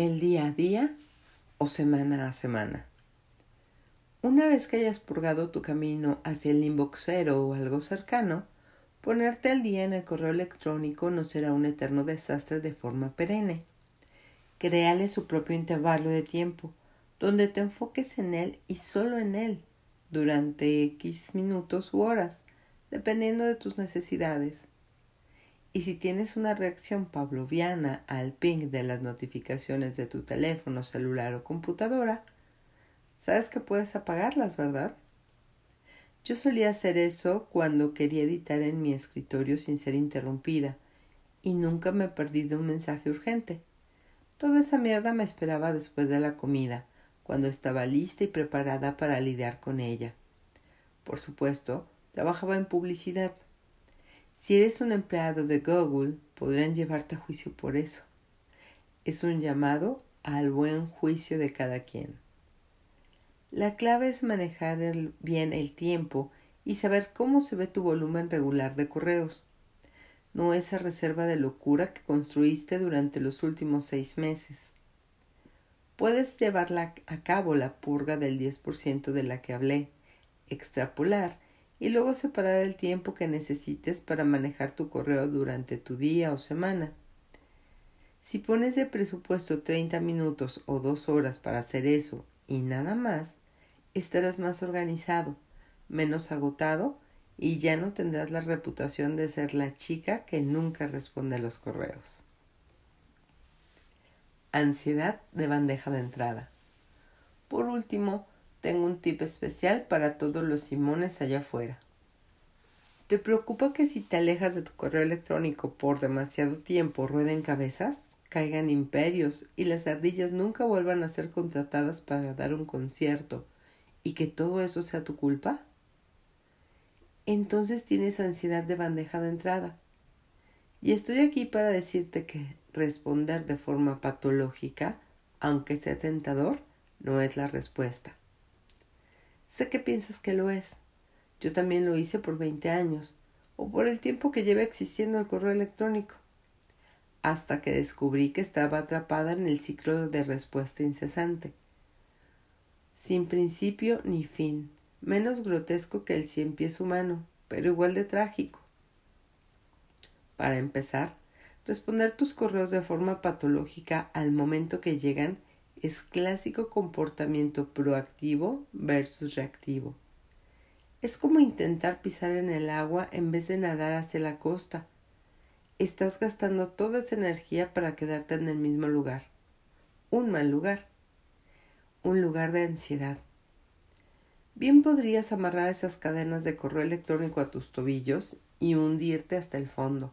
el día a día o semana a semana. Una vez que hayas purgado tu camino hacia el inbox cero o algo cercano, ponerte al día en el correo electrónico no será un eterno desastre de forma perenne. Créale su propio intervalo de tiempo, donde te enfoques en él y solo en él, durante X minutos u horas, dependiendo de tus necesidades. Y si tienes una reacción pavloviana al ping de las notificaciones de tu teléfono celular o computadora, sabes que puedes apagarlas, ¿verdad? Yo solía hacer eso cuando quería editar en mi escritorio sin ser interrumpida, y nunca me perdí de un mensaje urgente. Toda esa mierda me esperaba después de la comida, cuando estaba lista y preparada para lidiar con ella. Por supuesto, trabajaba en publicidad si eres un empleado de Google, podrían llevarte a juicio por eso. Es un llamado al buen juicio de cada quien. La clave es manejar bien el tiempo y saber cómo se ve tu volumen regular de correos. No esa reserva de locura que construiste durante los últimos seis meses. Puedes llevar a cabo la purga del 10% de la que hablé, extrapolar y luego separar el tiempo que necesites para manejar tu correo durante tu día o semana. Si pones de presupuesto 30 minutos o dos horas para hacer eso y nada más, estarás más organizado, menos agotado y ya no tendrás la reputación de ser la chica que nunca responde a los correos. Ansiedad de bandeja de entrada. Por último, tengo un tip especial para todos los Simones allá afuera. ¿Te preocupa que si te alejas de tu correo electrónico por demasiado tiempo rueden cabezas, caigan imperios y las ardillas nunca vuelvan a ser contratadas para dar un concierto y que todo eso sea tu culpa? Entonces tienes ansiedad de bandeja de entrada. Y estoy aquí para decirte que responder de forma patológica, aunque sea tentador, no es la respuesta. Sé que piensas que lo es. Yo también lo hice por veinte años, o por el tiempo que lleva existiendo el correo electrónico, hasta que descubrí que estaba atrapada en el ciclo de respuesta incesante. Sin principio ni fin, menos grotesco que el cien pies humano, pero igual de trágico. Para empezar, responder tus correos de forma patológica al momento que llegan es clásico comportamiento proactivo versus reactivo. Es como intentar pisar en el agua en vez de nadar hacia la costa. Estás gastando toda esa energía para quedarte en el mismo lugar. Un mal lugar. Un lugar de ansiedad. Bien podrías amarrar esas cadenas de correo electrónico a tus tobillos y hundirte hasta el fondo,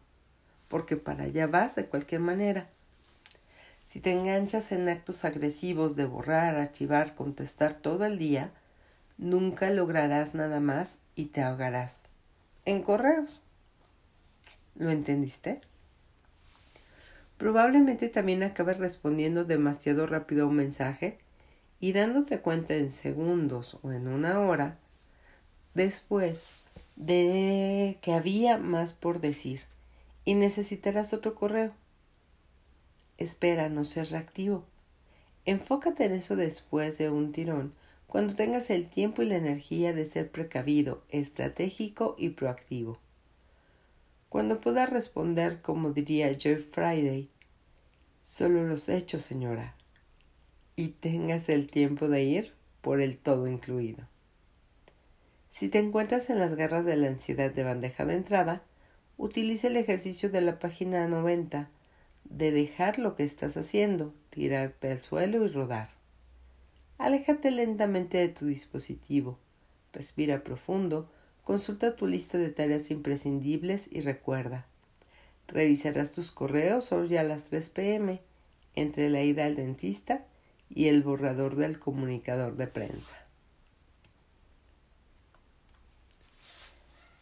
porque para allá vas de cualquier manera si te enganchas en actos agresivos de borrar, archivar, contestar todo el día, nunca lograrás nada más y te ahogarás. En correos. ¿Lo entendiste? Probablemente también acabes respondiendo demasiado rápido a un mensaje y dándote cuenta en segundos o en una hora después de que había más por decir y necesitarás otro correo espera no ser reactivo. Enfócate en eso después de un tirón, cuando tengas el tiempo y la energía de ser precavido, estratégico y proactivo. Cuando puedas responder como diría Joy Friday, solo los hechos, señora, y tengas el tiempo de ir por el todo incluido. Si te encuentras en las garras de la ansiedad de bandeja de entrada, utilice el ejercicio de la página 90 de dejar lo que estás haciendo, tirarte al suelo y rodar. Aléjate lentamente de tu dispositivo, respira profundo, consulta tu lista de tareas imprescindibles y recuerda. Revisarás tus correos hoy a las 3 pm, entre la ida al dentista y el borrador del comunicador de prensa.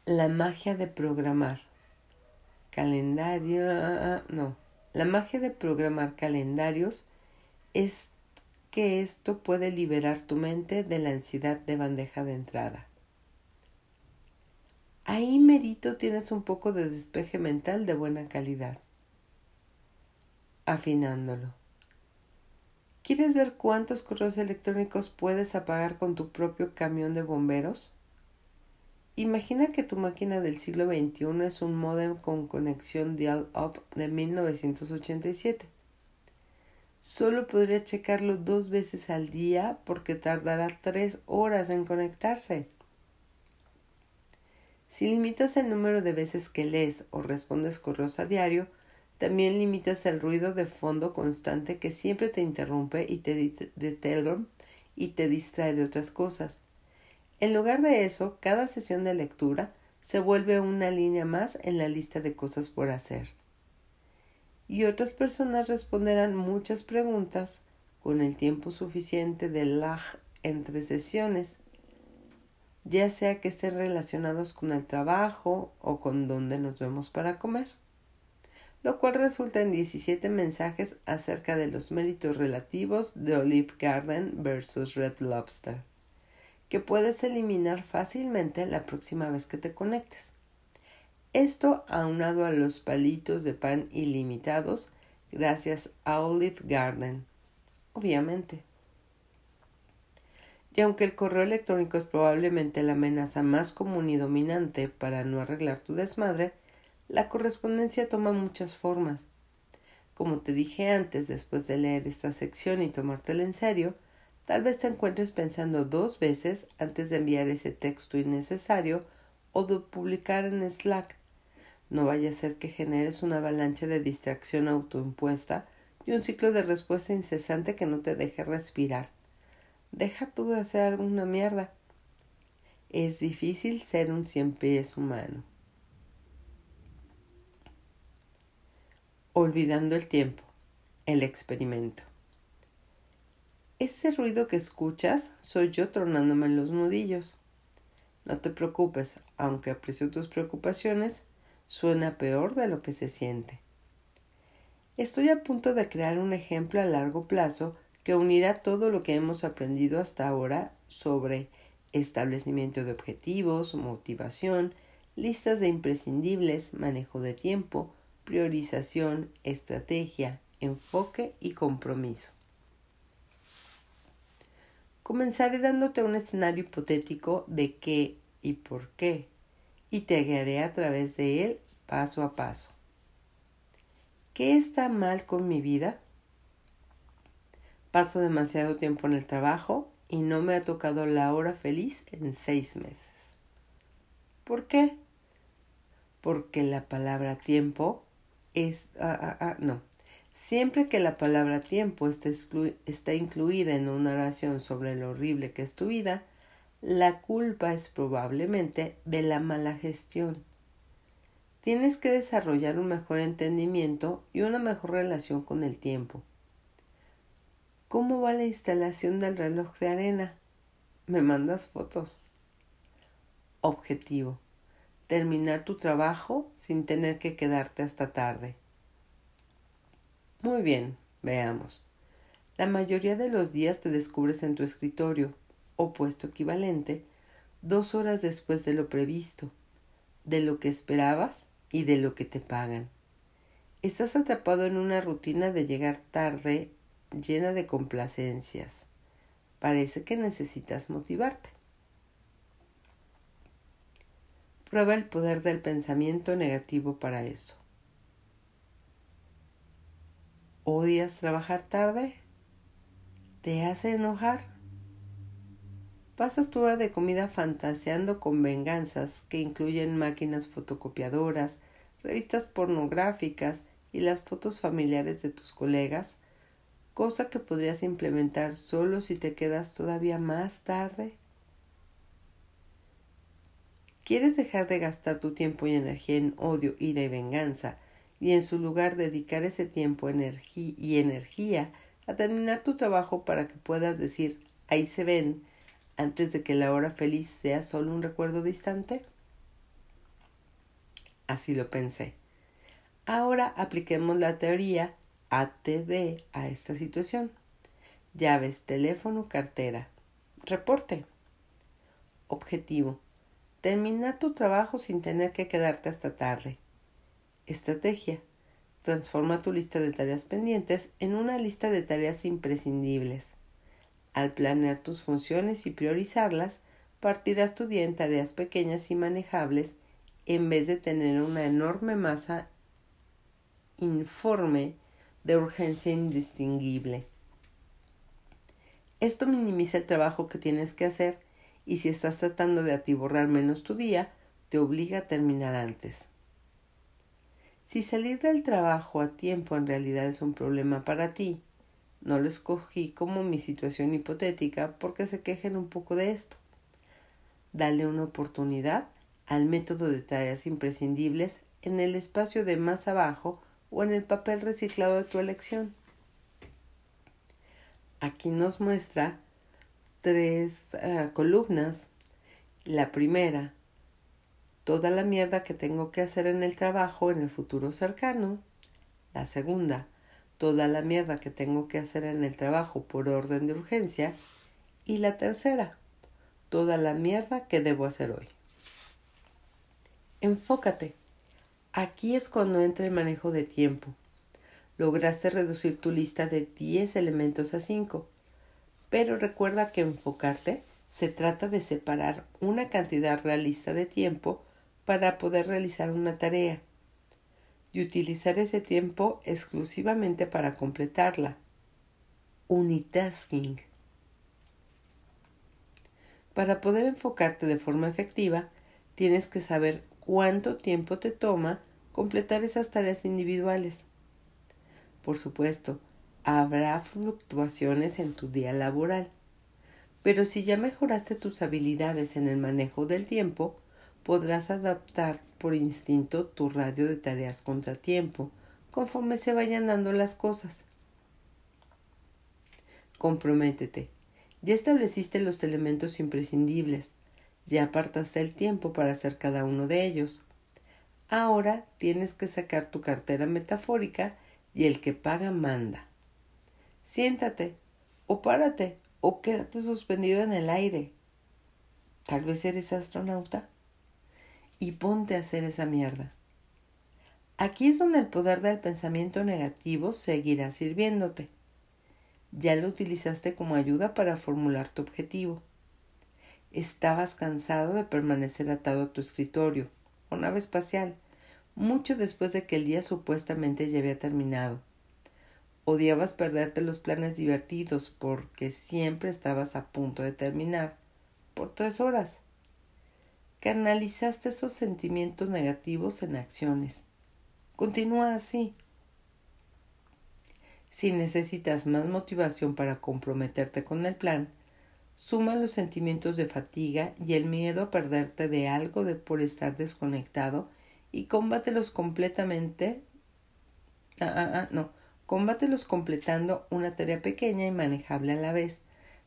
La magia de programar. Calendario. No. La magia de programar calendarios es que esto puede liberar tu mente de la ansiedad de bandeja de entrada. Ahí merito tienes un poco de despeje mental de buena calidad. Afinándolo. ¿Quieres ver cuántos correos electrónicos puedes apagar con tu propio camión de bomberos? Imagina que tu máquina del siglo XXI es un modem con conexión dial-up de 1987. Solo podría checarlo dos veces al día porque tardará tres horas en conectarse. Si limitas el número de veces que lees o respondes correos a diario, también limitas el ruido de fondo constante que siempre te interrumpe y te, y te distrae de otras cosas. En lugar de eso, cada sesión de lectura se vuelve una línea más en la lista de cosas por hacer. Y otras personas responderán muchas preguntas con el tiempo suficiente de lag entre sesiones, ya sea que estén relacionados con el trabajo o con dónde nos vemos para comer, lo cual resulta en 17 mensajes acerca de los méritos relativos de Olive Garden versus Red Lobster que puedes eliminar fácilmente la próxima vez que te conectes. Esto aunado a los palitos de pan ilimitados gracias a Olive Garden, obviamente. Y aunque el correo electrónico es probablemente la amenaza más común y dominante para no arreglar tu desmadre, la correspondencia toma muchas formas. Como te dije antes, después de leer esta sección y tomártela en serio, Tal vez te encuentres pensando dos veces antes de enviar ese texto innecesario o de publicar en Slack. No vaya a ser que generes una avalancha de distracción autoimpuesta y un ciclo de respuesta incesante que no te deje respirar. Deja tú de hacer alguna mierda. Es difícil ser un cien pies humano. Olvidando el tiempo. El experimento. Ese ruido que escuchas soy yo tronándome en los nudillos. No te preocupes, aunque aprecio tus preocupaciones, suena peor de lo que se siente. Estoy a punto de crear un ejemplo a largo plazo que unirá todo lo que hemos aprendido hasta ahora sobre establecimiento de objetivos, motivación, listas de imprescindibles, manejo de tiempo, priorización, estrategia, enfoque y compromiso. Comenzaré dándote un escenario hipotético de qué y por qué, y te guiaré a través de él paso a paso. ¿Qué está mal con mi vida? Paso demasiado tiempo en el trabajo y no me ha tocado la hora feliz en seis meses. ¿Por qué? Porque la palabra tiempo es... Ah, ah, ah, no, Siempre que la palabra tiempo está, incluida en una oración sobre lo horrible que es tu vida, la culpa es probablemente de la mala gestión. Tienes que desarrollar un mejor entendimiento y una mejor relación con el tiempo. ¿Cómo va la instalación del reloj de arena? ¿Me mandas fotos? Objetivo. Terminar tu trabajo sin tener que quedarte hasta tarde. Muy bien, veamos. La mayoría de los días te descubres en tu escritorio, o puesto equivalente, dos horas después de lo previsto, de lo que esperabas y de lo que te pagan. Estás atrapado en una rutina de llegar tarde llena de complacencias. Parece que necesitas motivarte. Prueba el poder del pensamiento negativo para eso. ¿Odias trabajar tarde? ¿Te hace enojar? Pasas tu hora de comida fantaseando con venganzas que incluyen máquinas fotocopiadoras, revistas pornográficas y las fotos familiares de tus colegas, cosa que podrías implementar solo si te quedas todavía más tarde. ¿Quieres dejar de gastar tu tiempo y energía en odio, ira y venganza y en su lugar dedicar ese tiempo y energía a terminar tu trabajo para que puedas decir ahí se ven antes de que la hora feliz sea solo un recuerdo distante? Así lo pensé. Ahora apliquemos la teoría ATD a esta situación. Llaves, teléfono, cartera. Reporte. Objetivo. Terminar tu trabajo sin tener que quedarte hasta tarde. Estrategia. transforma tu lista de tareas pendientes en una lista de tareas imprescindibles. Al planear tus funciones y priorizarlas, partirás tu día en tareas pequeñas y manejables en vez de tener una enorme masa informe de urgencia indistinguible. Esto minimiza el trabajo que tienes que hacer y si estás tratando de atiborrar menos tu día, te obliga a terminar antes. Si salir del trabajo a tiempo en realidad es un problema para ti, no lo escogí como mi situación hipotética porque se quejen un poco de esto. Dale una oportunidad al método de tareas imprescindibles en el espacio de más abajo o en el papel reciclado de tu elección. Aquí nos muestra tres eh, columnas. La primera, toda la mierda que tengo que hacer en el trabajo en el futuro cercano. La segunda, toda la mierda que tengo que hacer en el trabajo por orden de urgencia. Y la tercera, toda la mierda que debo hacer hoy. Enfócate. Aquí es cuando entra el manejo de tiempo. Lograste reducir tu lista de 10 elementos a 5. Pero recuerda que enfocarte se trata de separar una cantidad realista de tiempo para poder realizar una tarea y utilizar ese tiempo exclusivamente para completarla. Unitasking. Para poder enfocarte de forma efectiva, tienes que saber cuánto tiempo te toma completar esas tareas individuales. Por supuesto, habrá fluctuaciones en tu día laboral, pero si ya mejoraste tus habilidades en el manejo del tiempo, podrás adaptar por instinto tu radio de tareas contratiempo conforme se vayan dando las cosas. Comprométete. Ya estableciste los elementos imprescindibles. Ya apartaste el tiempo para hacer cada uno de ellos. Ahora tienes que sacar tu cartera metafórica y el que paga manda. Siéntate, o párate, o quédate suspendido en el aire. Tal vez eres astronauta y ponte a hacer esa mierda. Aquí es donde el poder del pensamiento negativo seguirá sirviéndote. Ya lo utilizaste como ayuda para formular tu objetivo. Estabas cansado de permanecer atado a tu escritorio, o nave espacial, mucho después de que el día supuestamente ya había terminado. Odiabas perderte los planes divertidos porque siempre estabas a punto de terminar, por tres horas canalizaste esos sentimientos negativos en acciones. Continúa así. Si necesitas más motivación para comprometerte con el plan, suma los sentimientos de fatiga y el miedo a perderte de algo de por estar desconectado y combátelos completamente. Ah, ah, ah, no. Combátelos completando una tarea pequeña y manejable a la vez,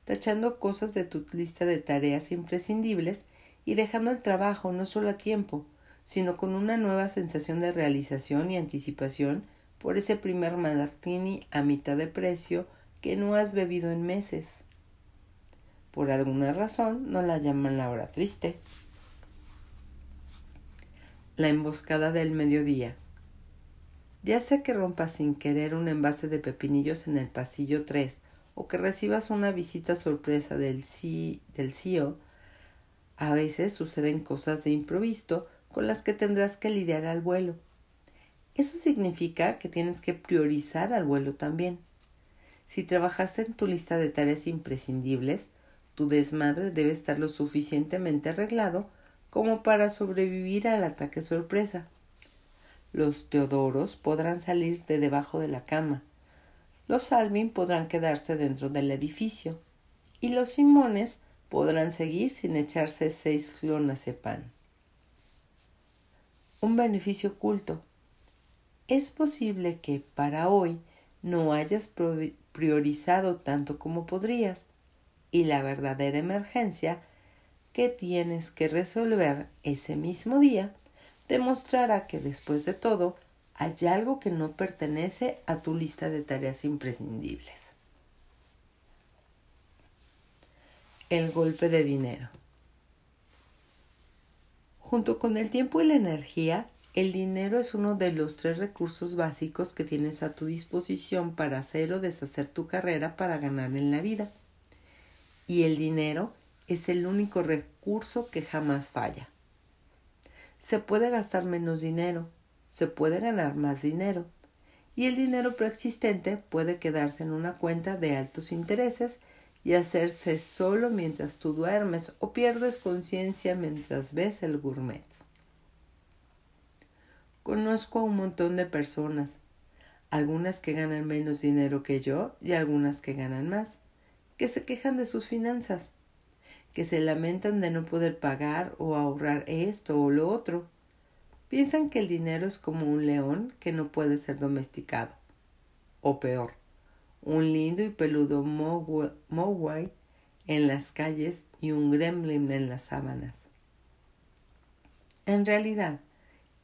tachando cosas de tu lista de tareas imprescindibles y dejando el trabajo no solo a tiempo, sino con una nueva sensación de realización y anticipación por ese primer martini a mitad de precio que no has bebido en meses. Por alguna razón no la llaman la hora triste. La emboscada del mediodía. Ya sea que rompas sin querer un envase de pepinillos en el pasillo 3 o que recibas una visita sorpresa del, del CEO a veces suceden cosas de improviso con las que tendrás que lidiar al vuelo. Eso significa que tienes que priorizar al vuelo también. Si trabajaste en tu lista de tareas imprescindibles, tu desmadre debe estar lo suficientemente arreglado como para sobrevivir al ataque sorpresa. Los Teodoros podrán salir de debajo de la cama. Los Alvin podrán quedarse dentro del edificio. Y los Simones podrán seguir sin echarse seis pan. Un beneficio oculto. Es posible que para hoy no hayas priorizado tanto como podrías y la verdadera emergencia que tienes que resolver ese mismo día demostrará que después de todo hay algo que no pertenece a tu lista de tareas imprescindibles. El golpe de dinero. Junto con el tiempo y la energía, el dinero es uno de los tres recursos básicos que tienes a tu disposición para hacer o deshacer tu carrera para ganar en la vida. Y el dinero es el único recurso que jamás falla. Se puede gastar menos dinero, se puede ganar más dinero, y el dinero preexistente puede quedarse en una cuenta de altos intereses y hacerse solo mientras tú duermes o pierdes conciencia mientras ves el gourmet. Conozco a un montón de personas, algunas que ganan menos dinero que yo y algunas que ganan más, que se quejan de sus finanzas, que se lamentan de no poder pagar o ahorrar esto o lo otro. Piensan que el dinero es como un león que no puede ser domesticado. O peor, un lindo y peludo Mowai en las calles y un gremlin en las sábanas. En realidad,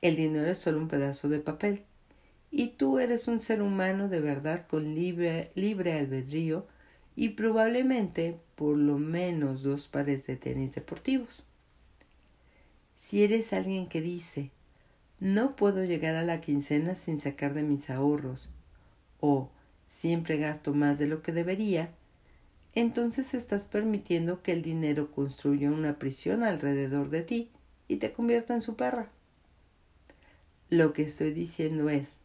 el dinero es solo un pedazo de papel y tú eres un ser humano de verdad con libre, libre albedrío y probablemente por lo menos dos pares de tenis deportivos. Si eres alguien que dice no puedo llegar a la quincena sin sacar de mis ahorros o siempre gasto más de lo que debería, entonces estás permitiendo que el dinero construya una prisión alrededor de ti y te convierta en su perra. Lo que estoy diciendo es,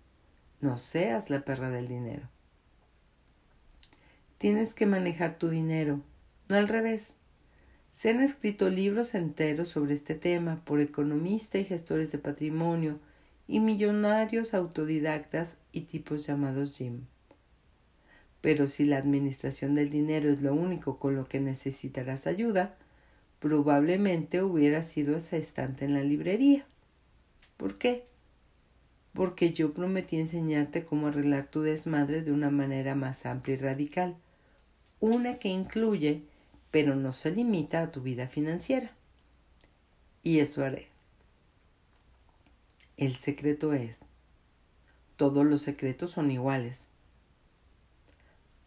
no seas la perra del dinero. Tienes que manejar tu dinero, no al revés. Se han escrito libros enteros sobre este tema por economistas y gestores de patrimonio y millonarios autodidactas y tipos llamados Jim. Pero si la administración del dinero es lo único con lo que necesitarás ayuda, probablemente hubiera sido esa estante en la librería. ¿Por qué? Porque yo prometí enseñarte cómo arreglar tu desmadre de una manera más amplia y radical, una que incluye, pero no se limita a tu vida financiera. Y eso haré. El secreto es, todos los secretos son iguales,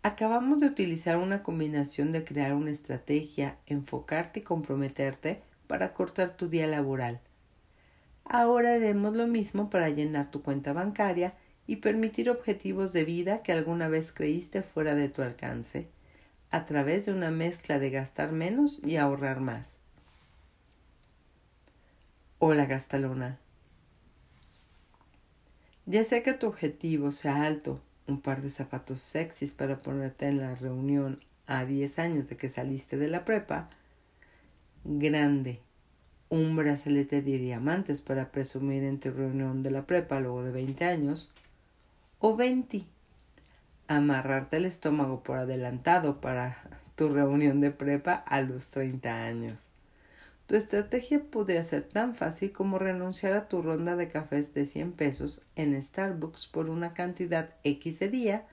Acabamos de utilizar una combinación de crear una estrategia, enfocarte y comprometerte para cortar tu día laboral. Ahora haremos lo mismo para llenar tu cuenta bancaria y permitir objetivos de vida que alguna vez creíste fuera de tu alcance, a través de una mezcla de gastar menos y ahorrar más. Hola Gastalona. Ya sé que tu objetivo sea alto, un par de zapatos sexys para ponerte en la reunión a 10 años de que saliste de la prepa, grande, un brazalete de diamantes para presumir en tu reunión de la prepa luego de 20 años, o 20, amarrarte el estómago por adelantado para tu reunión de prepa a los 30 años. Tu estrategia podría ser tan fácil como renunciar a tu ronda de cafés de 100 pesos en Starbucks por una cantidad X de, día,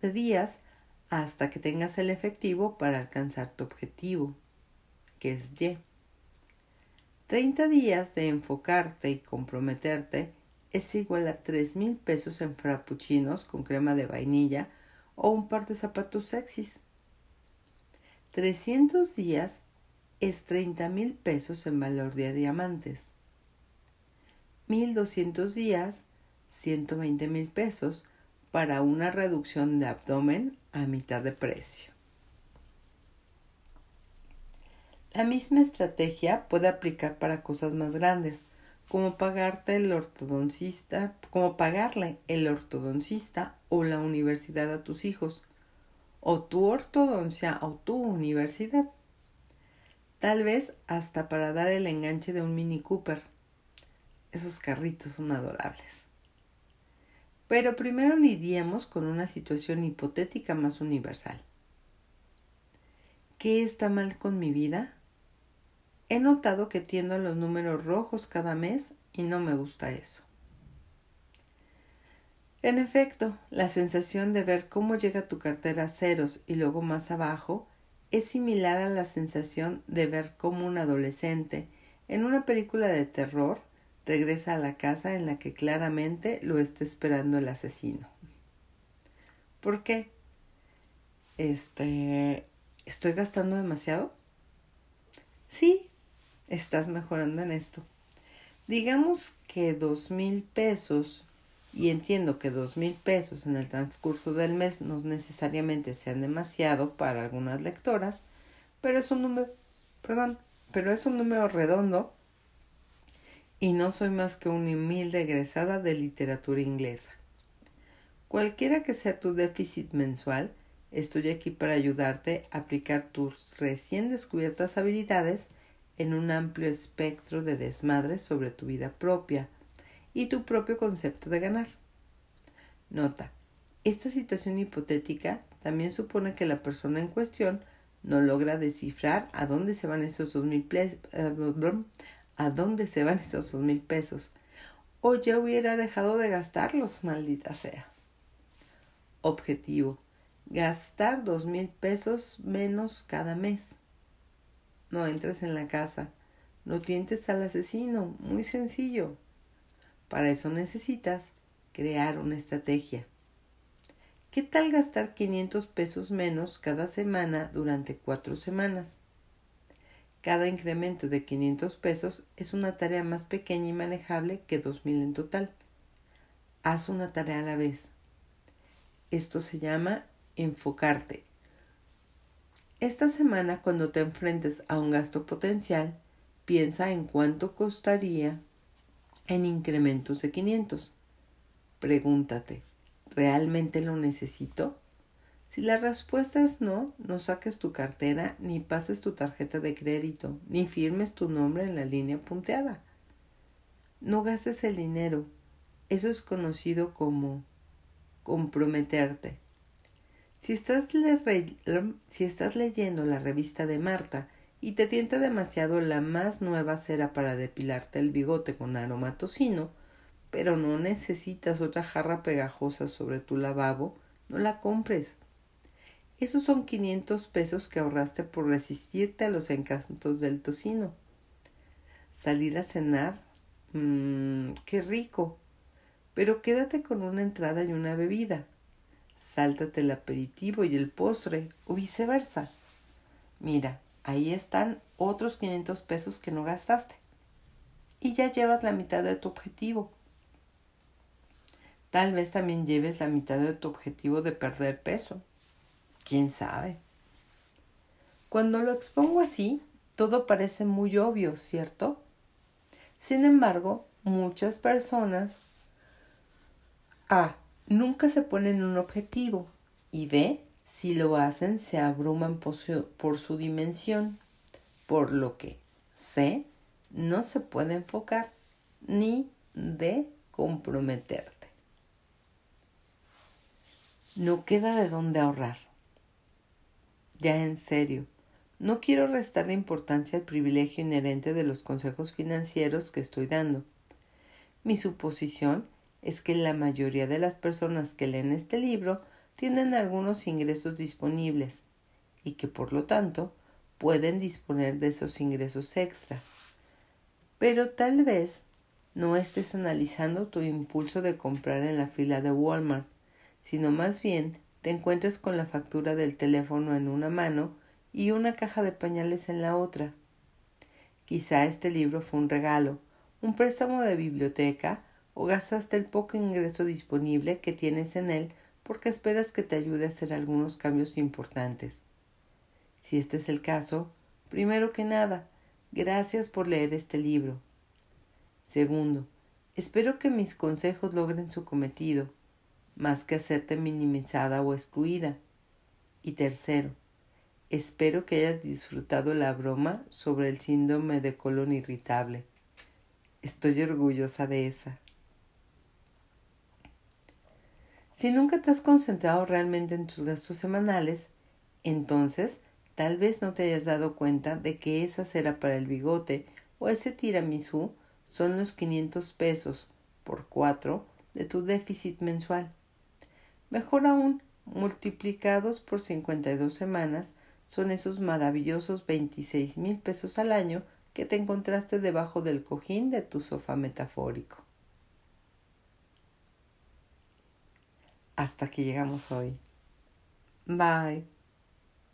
de días hasta que tengas el efectivo para alcanzar tu objetivo, que es Y. 30 días de enfocarte y comprometerte es igual a tres mil pesos en frappuccinos con crema de vainilla o un par de zapatos sexys. 300 días es 30 mil pesos en valor de diamantes. 1200 días, 120 mil pesos para una reducción de abdomen a mitad de precio. La misma estrategia puede aplicar para cosas más grandes, como pagarte el ortodoncista, como pagarle el ortodoncista o la universidad a tus hijos, o tu ortodoncia o tu universidad tal vez hasta para dar el enganche de un Mini Cooper. Esos carritos son adorables. Pero primero lidiemos con una situación hipotética más universal. ¿Qué está mal con mi vida? He notado que tiendo a los números rojos cada mes y no me gusta eso. En efecto, la sensación de ver cómo llega tu cartera a ceros y luego más abajo es similar a la sensación de ver cómo un adolescente en una película de terror regresa a la casa en la que claramente lo está esperando el asesino. ¿Por qué? Este, ¿estoy gastando demasiado? Sí, estás mejorando en esto. Digamos que dos mil pesos, y entiendo que dos mil pesos en el transcurso del mes no necesariamente sean demasiado para algunas lectoras, pero es un número, perdón, pero es un número redondo y no soy más que una humilde egresada de literatura inglesa. Cualquiera que sea tu déficit mensual, estoy aquí para ayudarte a aplicar tus recién descubiertas habilidades en un amplio espectro de desmadres sobre tu vida propia y tu propio concepto de ganar. Nota, esta situación hipotética también supone que la persona en cuestión no logra descifrar a dónde se van esos dos mil a dónde se van esos dos mil pesos o ya hubiera dejado de gastarlos, maldita sea. Objetivo. Gastar dos mil pesos menos cada mes. No entres en la casa. No tientes al asesino. Muy sencillo. Para eso necesitas crear una estrategia. ¿Qué tal gastar 500 pesos menos cada semana durante cuatro semanas? Cada incremento de 500 pesos es una tarea más pequeña y manejable que 2000 en total. Haz una tarea a la vez. Esto se llama enfocarte. Esta semana, cuando te enfrentes a un gasto potencial, piensa en cuánto costaría en incrementos de 500. Pregúntate, ¿realmente lo necesito? Si la respuesta es no, no saques tu cartera, ni pases tu tarjeta de crédito, ni firmes tu nombre en la línea punteada. No gastes el dinero. Eso es conocido como comprometerte. Si estás, si estás leyendo la revista de Marta y te tienta demasiado la más nueva cera para depilarte el bigote con aroma tocino, pero no necesitas otra jarra pegajosa sobre tu lavabo, no la compres. Esos son quinientos pesos que ahorraste por resistirte a los encantos del tocino. Salir a cenar, mmm, qué rico pero quédate con una entrada y una bebida. Sáltate el aperitivo y el postre, o viceversa. Mira, ahí están otros 500 pesos que no gastaste. Y ya llevas la mitad de tu objetivo. Tal vez también lleves la mitad de tu objetivo de perder peso. ¿Quién sabe? Cuando lo expongo así, todo parece muy obvio, ¿cierto? Sin embargo, muchas personas a. Nunca se ponen un objetivo. Y B. Si lo hacen, se abruman por su, dimensión. Por lo que C. No se puede enfocar. Ni D. Comprometerte. No queda de dónde ahorrar. Ya en serio, no quiero restar la importancia al privilegio inherente de los consejos financieros que estoy dando. Mi suposición es que la mayoría de las personas que leen este libro tienen algunos ingresos disponibles y que por lo tanto pueden disponer de esos ingresos extra. Pero tal vez no estés analizando tu impulso de comprar en la fila de Walmart, sino más bien te encuentres con la factura del teléfono en una mano y una caja de pañales en la otra. Quizá este libro fue un regalo, un préstamo de biblioteca o gastaste el poco ingreso disponible que tienes en él porque esperas que te ayude a hacer algunos cambios importantes. Si este es el caso, primero que nada, gracias por leer este libro. Segundo, espero que mis consejos logren su cometido, más que hacerte minimizada o excluida. Y tercero, espero que hayas disfrutado la broma sobre el síndrome de colon irritable. Estoy orgullosa de esa. Si nunca te has concentrado realmente en tus gastos semanales, entonces tal vez no te hayas dado cuenta de que esa cera para el bigote o ese tiramisú son los 500 pesos por cuatro de tu déficit mensual. Mejor aún, multiplicados por 52 semanas, son esos maravillosos 26 mil pesos al año que te encontraste debajo del cojín de tu sofá metafórico. Hasta que llegamos hoy. Bye.